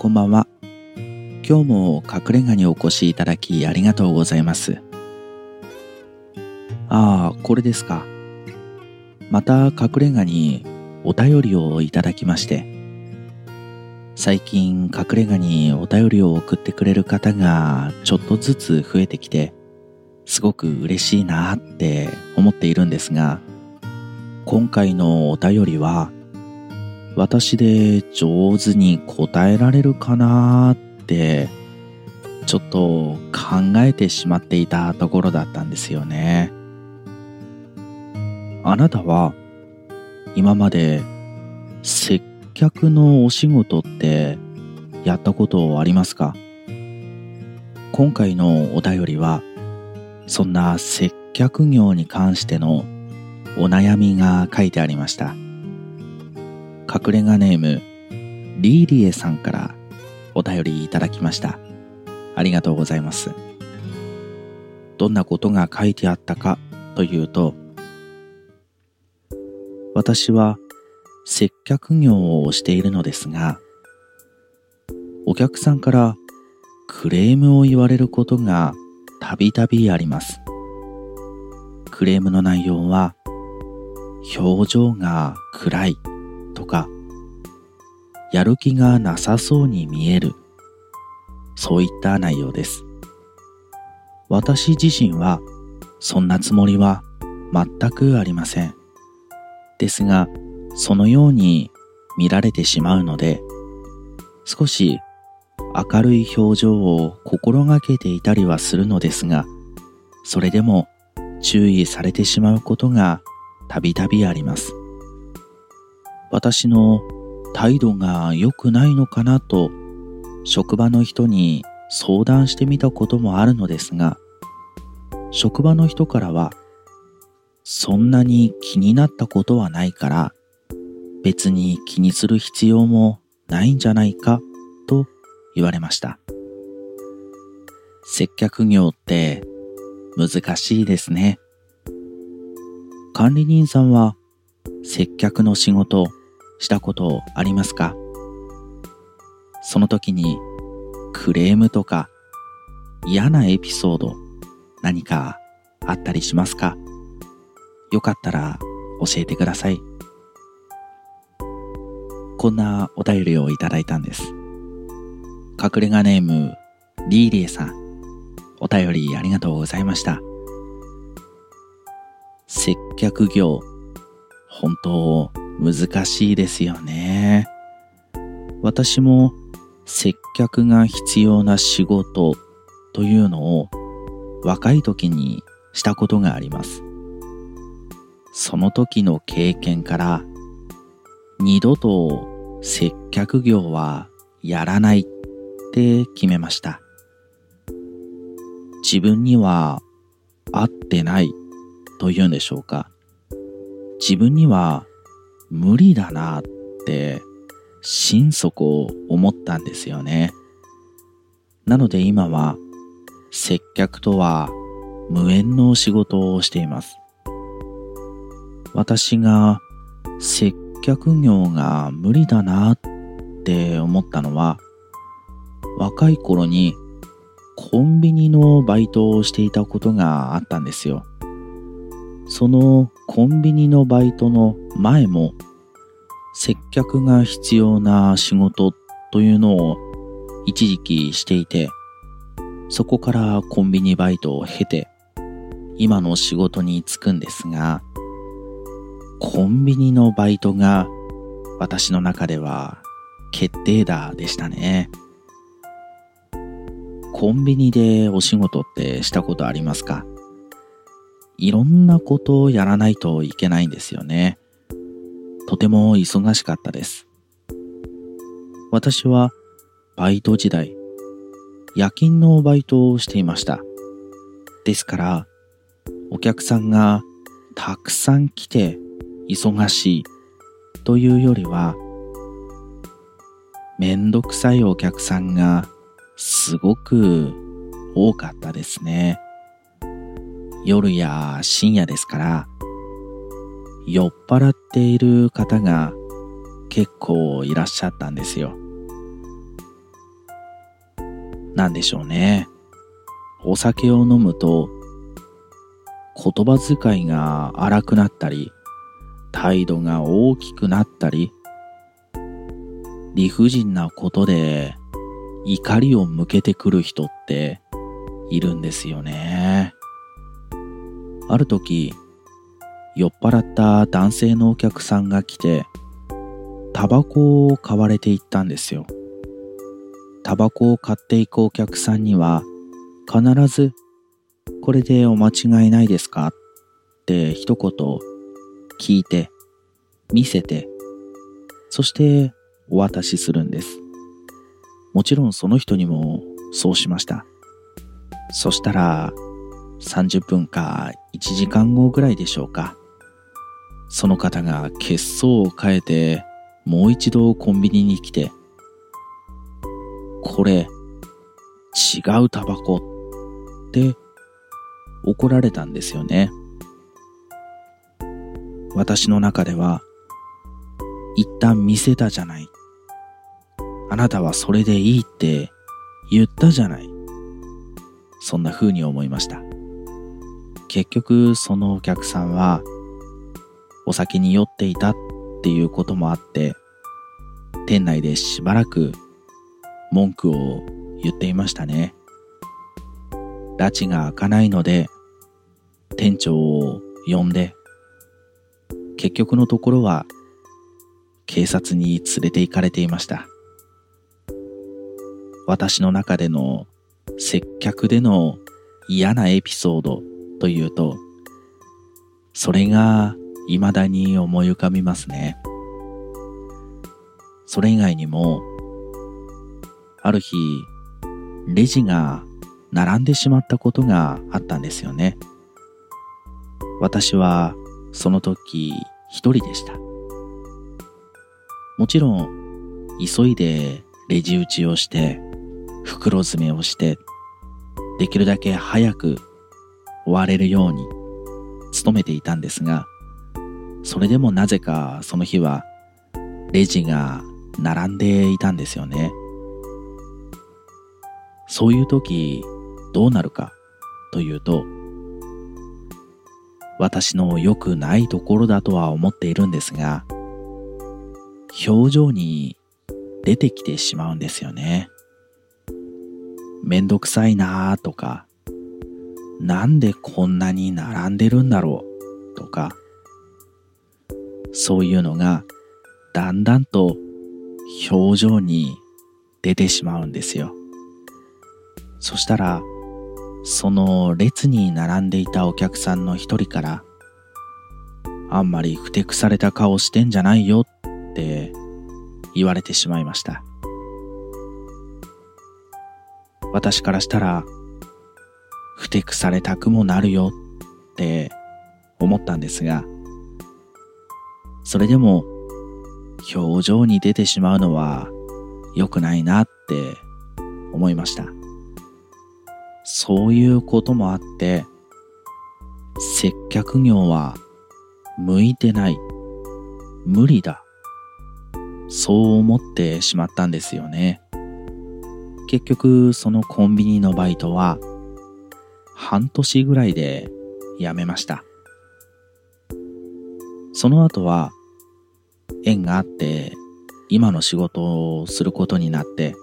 こんばんは。今日も隠れ家にお越しいただきありがとうございます。ああ、これですか。また隠れ家にお便りをいただきまして、最近隠れ家にお便りを送ってくれる方がちょっとずつ増えてきて、すごく嬉しいなって思っているんですが、今回のお便りは、私で上手に答えられるかなってちょっと考えてしまっていたところだったんですよね。あなたは今まで接客のお仕事ってやったことありますか？今回のお便りはそんな接客業に関してのお悩みが書いてありました。隠れ家ネームリーリエさんからお便りいただきました。ありがとうございます。どんなことが書いてあったかというと私は接客業をしているのですがお客さんからクレームを言われることがたびたびあります。クレームの内容は表情が暗い。とか、やる気がなさそうに見える、そういった内容です。私自身はそんなつもりは全くありません。ですが、そのように見られてしまうので、少し明るい表情を心がけていたりはするのですが、それでも注意されてしまうことがたびたびあります。私の態度が良くないのかなと職場の人に相談してみたこともあるのですが職場の人からはそんなに気になったことはないから別に気にする必要もないんじゃないかと言われました。接客業って難しいですね。管理人さんは接客の仕事したことありますか？その時にクレームとか嫌なエピソード何かあったりしますか？よかったら教えてください。こんなお便りをいただいたんです。隠れ家ネームリーリエさん、お便りありがとうございました。接客業、本当難しいですよね。私も接客が必要な仕事というのを若い時にしたことがあります。その時の経験から二度と接客業はやらないって決めました。自分には合ってないというんでしょうか。自分には無理だなって心底思ったんですよね。なので今は接客とは無縁の仕事をしています。私が接客業が無理だなって思ったのは若い頃にコンビニのバイトをしていたことがあったんですよ。そのコンビニのバイトの前も接客が必要な仕事というのを一時期していて、そこからコンビニバイトを経て、今の仕事に就くんですが、コンビニのバイトが私の中では決定打でしたね。コンビニでお仕事ってしたことありますか？いろんなことをやらないといけないんですよね。とても忙しかったです。私はバイト時代、夜勤のバイトをしていました。ですから、お客さんがたくさん来て忙しいというよりは、めんどくさいお客さんがすごく多かったですね。夜や深夜ですから、酔っ払っている方が結構いらっしゃったんですよ。なんでしょうね。お酒を飲むと言葉遣いが荒くなったり、態度が大きくなったり、理不尽なことで怒りを向けてくる人っているんですよね。ある時、酔っ払った男性のお客さんが来て、タバコを買われていったんですよ。タバコを買っていくお客さんには、必ず、これでお間違いないですか？って一言聞いて、見せて、そしてお渡しするんです。もちろんその人にもそうしました。そしたら、30分か1時間後ぐらいでしょうか。その方が血相を変えて、もう一度コンビニに来て、これ、違うタバコって怒られたんですよね。私の中では、一旦見せたじゃない。あなたはそれでいいって言ったじゃない。そんな風に思いました。結局そのお客さんはお酒に酔っていたっていうこともあって店内でしばらく文句を言っていましたね。拉致が開かないので店長を呼んで結局のところは警察に連れて行かれていました。私の中での接客での嫌なエピソードというと、それが未だに思い浮かびますね。それ以外にも、ある日、レジが並んでしまったことがあったんですよね。私はその時一人でした。もちろん、急いでレジ打ちをして袋詰めをして、できるだけ早く終われるように努めていたんですが、それでもなぜかその日はレジが並んでいたんですよね。そういう時どうなるかというと、私の良くないところだとは思っているんですが、表情に出てきてしまうんですよね。めんどくさいなーとか、なんでこんなに並んでるんだろうとか、そういうのがだんだんと表情に出てしまうんですよ。そしたら、その列に並んでいたお客さんの一人から、あんまりふてくされた顔してんじゃないよって言われてしまいました。私からしたら、ふてくされたくもなるよって思ったんですが、それでも表情に出てしまうのは良くないなって思いました。そういうこともあって、接客業は向いてない、無理だ、そう思ってしまったんですよね。結局そのコンビニのバイトは半年ぐらいで辞めました。その後は縁があって今の仕事をすることになって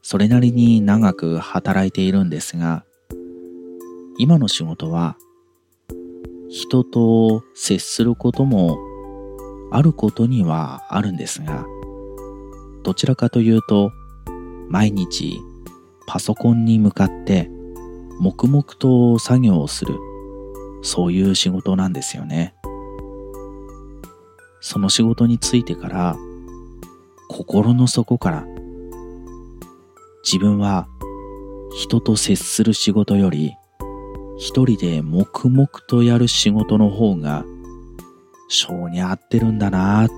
それなりに長く働いているんですが今の仕事は人と接することもあることにはあるんですがどちらかというと毎日パソコンに向かって黙々と作業をする。そういう仕事なんですよね。その仕事についてから心の底から自分は人と接する仕事より一人で黙々とやる仕事の方が性に合ってるんだな。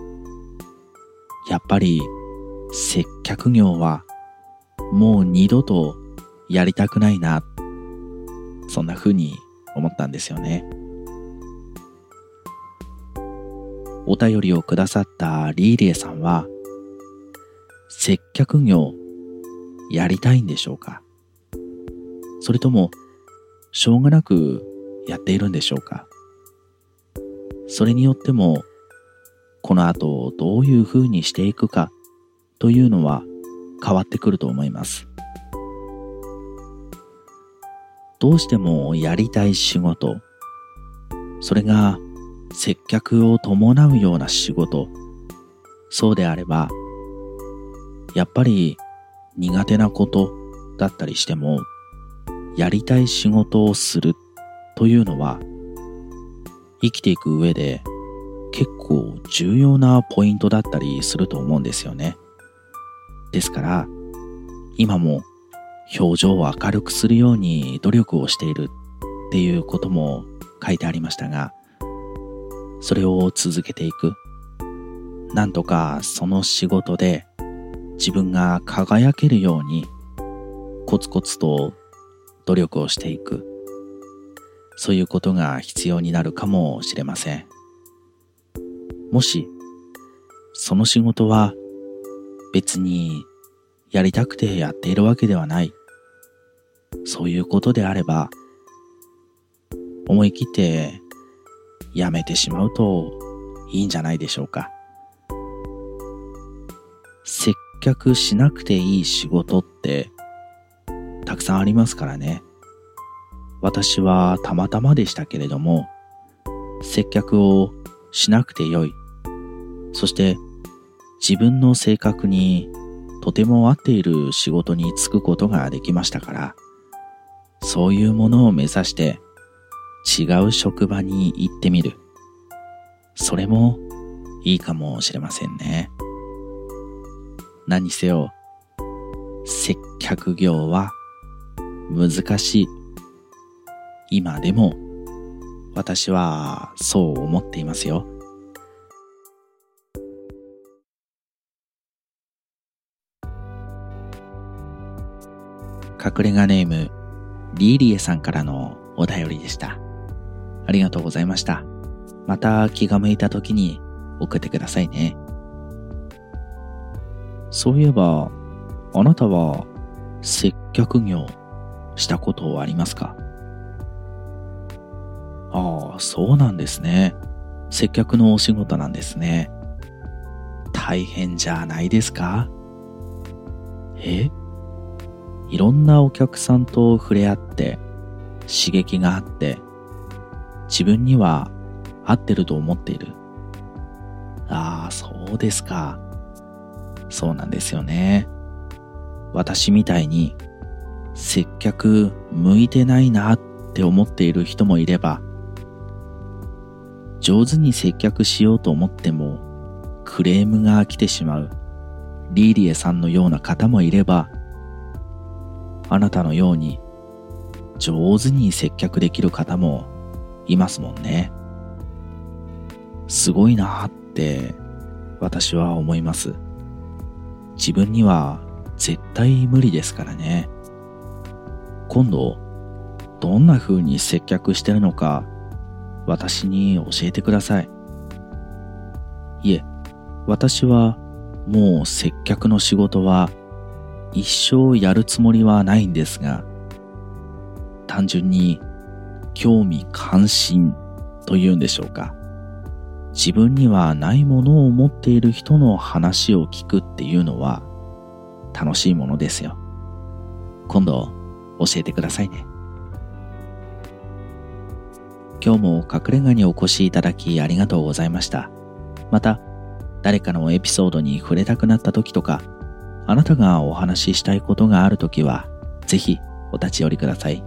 やっぱり接客業はもう二度とやりたくないな、そんな風に思ったんですよね。お便りをくださったリーレイさんは、接客業やりたいんでしょうか？それとも、しょうがなくやっているんでしょうか？それによっても、この後どういう風にしていくかというのは変わってくると思います。どうしてもやりたい仕事、それが接客を伴うような仕事、そうであれば、やっぱり苦手なことだったりしても、やりたい仕事をするというのは、生きていく上で結構重要なポイントだったりすると思うんですよね。ですから、今も表情を明るくするように努力をしているっていうことも書いてありましたが、それを続けていく。なんとかその仕事で自分が輝けるようにコツコツと努力をしていく。そういうことが必要になるかもしれません。もし、その仕事は別にやりたくてやっているわけではない。そういうことであれば、思い切ってやめてしまうといいんじゃないでしょうか。接客しなくていい仕事ってたくさんありますからね。私はたまたまでしたけれども、接客をしなくてよい。そして自分の性格にとても合っている仕事に就くことができましたから、そういうものを目指して違う職場に行ってみる。それもいいかもしれませんね。何せよ、接客業は難しい。今でも私はそう思っていますよ。隠れ家ネーム、リーリエさんからのお便りでした。ありがとうございました。また気が向いた時に送ってくださいね。そういえば、あなたは接客業したことはありますか？ああ、そうなんですね。接客のお仕事なんですね。大変じゃないですか？え？いろんなお客さんと触れ合って刺激があって自分には合ってると思っている。ああ、そうですか。そうなんですよね。私みたいに接客向いてないなって思っている人もいれば、上手に接客しようと思ってもクレームが来てしまうリーリエさんのような方もいれば、あなたのように上手に接客できる方もいますもんね。すごいなって私は思います。自分には絶対無理ですからね。今度、どんな風に接客してるのか私に教えてください。いえ、私はもう接客の仕事は一生やるつもりはないんですが、単純に興味関心というんでしょうか。自分にはないものを持っている人の話を聞くっていうのは楽しいものですよ。今度教えてくださいね。今日も隠れ家にお越しいただきありがとうございました。また、誰かのエピソードに触れたくなった時とか、あなたがお話ししたいことがある時は、ぜひお立ち寄りください。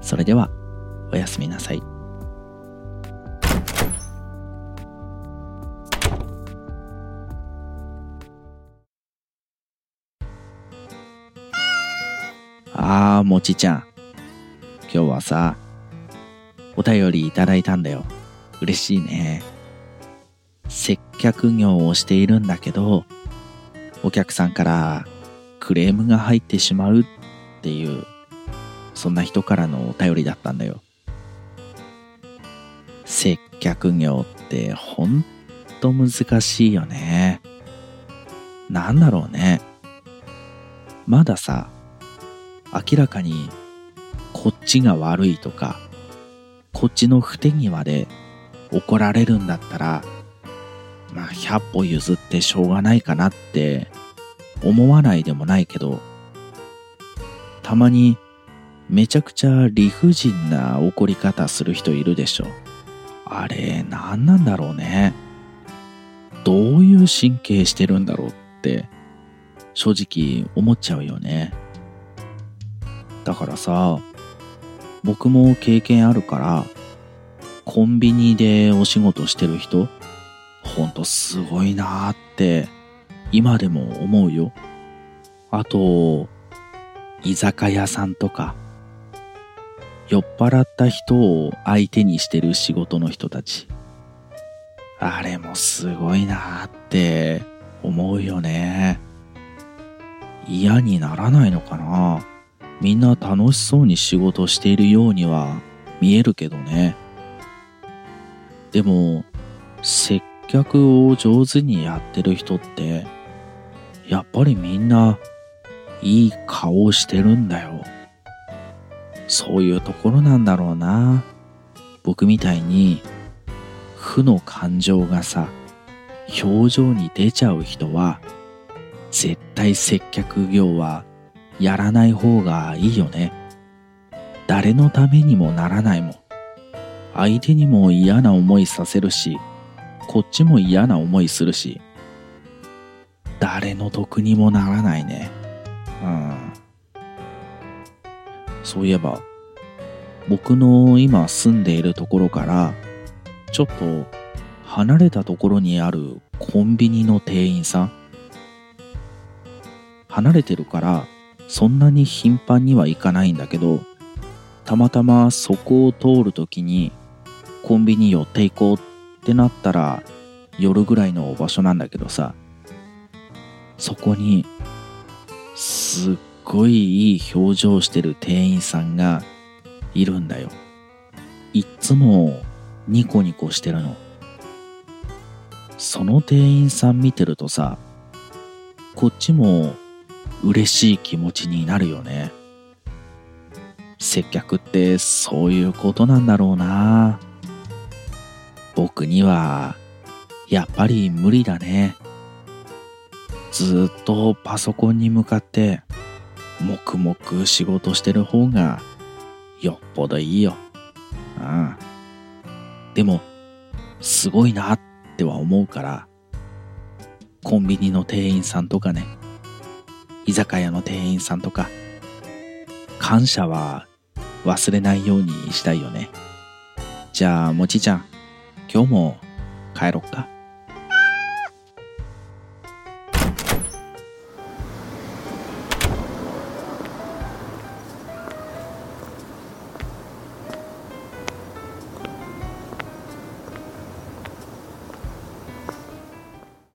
それでは、おやすみなさい。あー、もちちゃん。今日はさ、お便りいただいたんだよ。嬉しいね。接客業をしているんだけど、お客さんからクレームが入ってしまうっていう、そんな人からのお便りだったんだよ。接客業ってほんと難しいよね。なんだろうね。まださ、明らかにこっちが悪いとか、こっちの不手際で怒られるんだったら、まあ100歩譲ってしょうがないかなって思わないでもないけど、たまにめちゃくちゃ理不尽な怒り方する人いるでしょ。あれ何なんだろうね。どういう神経してるんだろうって正直思っちゃうよね。だからさ、僕も経験あるから、コンビニでお仕事してる人、ほんとすごいなーって今でも思うよ。あと、居酒屋さんとか、酔っ払った人を相手にしてる仕事の人たち。あれもすごいなーって思うよね。嫌にならないのかなみんな楽しそうに仕事しているようには見えるけどね。でも、接客を上手にやってる人って、やっぱりみんないい顔をしてるんだよ。そういうところなんだろうな。僕みたいに負の感情がさ、表情に出ちゃう人は、絶対接客業はやらない方がいいよね。誰のためにもならないもん。相手にも嫌な思いさせるし、こっちも嫌な思いするし、誰の得にもならないね。うん。そういえば、僕の今住んでいるところから、ちょっと離れたところにあるコンビニの店員さん離れてるからそんなに頻繁には行かないんだけどたまたまそこを通るときにコンビニ寄っていこうっってなったら夜ぐらいの場所なんだけどさそこにすっごいいい表情してる店員さんがいるんだよいっつもニコニコしてるの。その店員さん見てるとさ、こっちも嬉しい気持ちになるよね。接客ってそういうことなんだろうな。僕にはやっぱり無理だね。ずっとパソコンに向かって黙々仕事してる方がよっぽどいいよ。うん。でも、すごいなっては思うから、コンビニの店員さんとかね、居酒屋の店員さんとか、感謝は忘れないようにしたいよね。じゃあ、もちちゃん、今日も帰ろっか。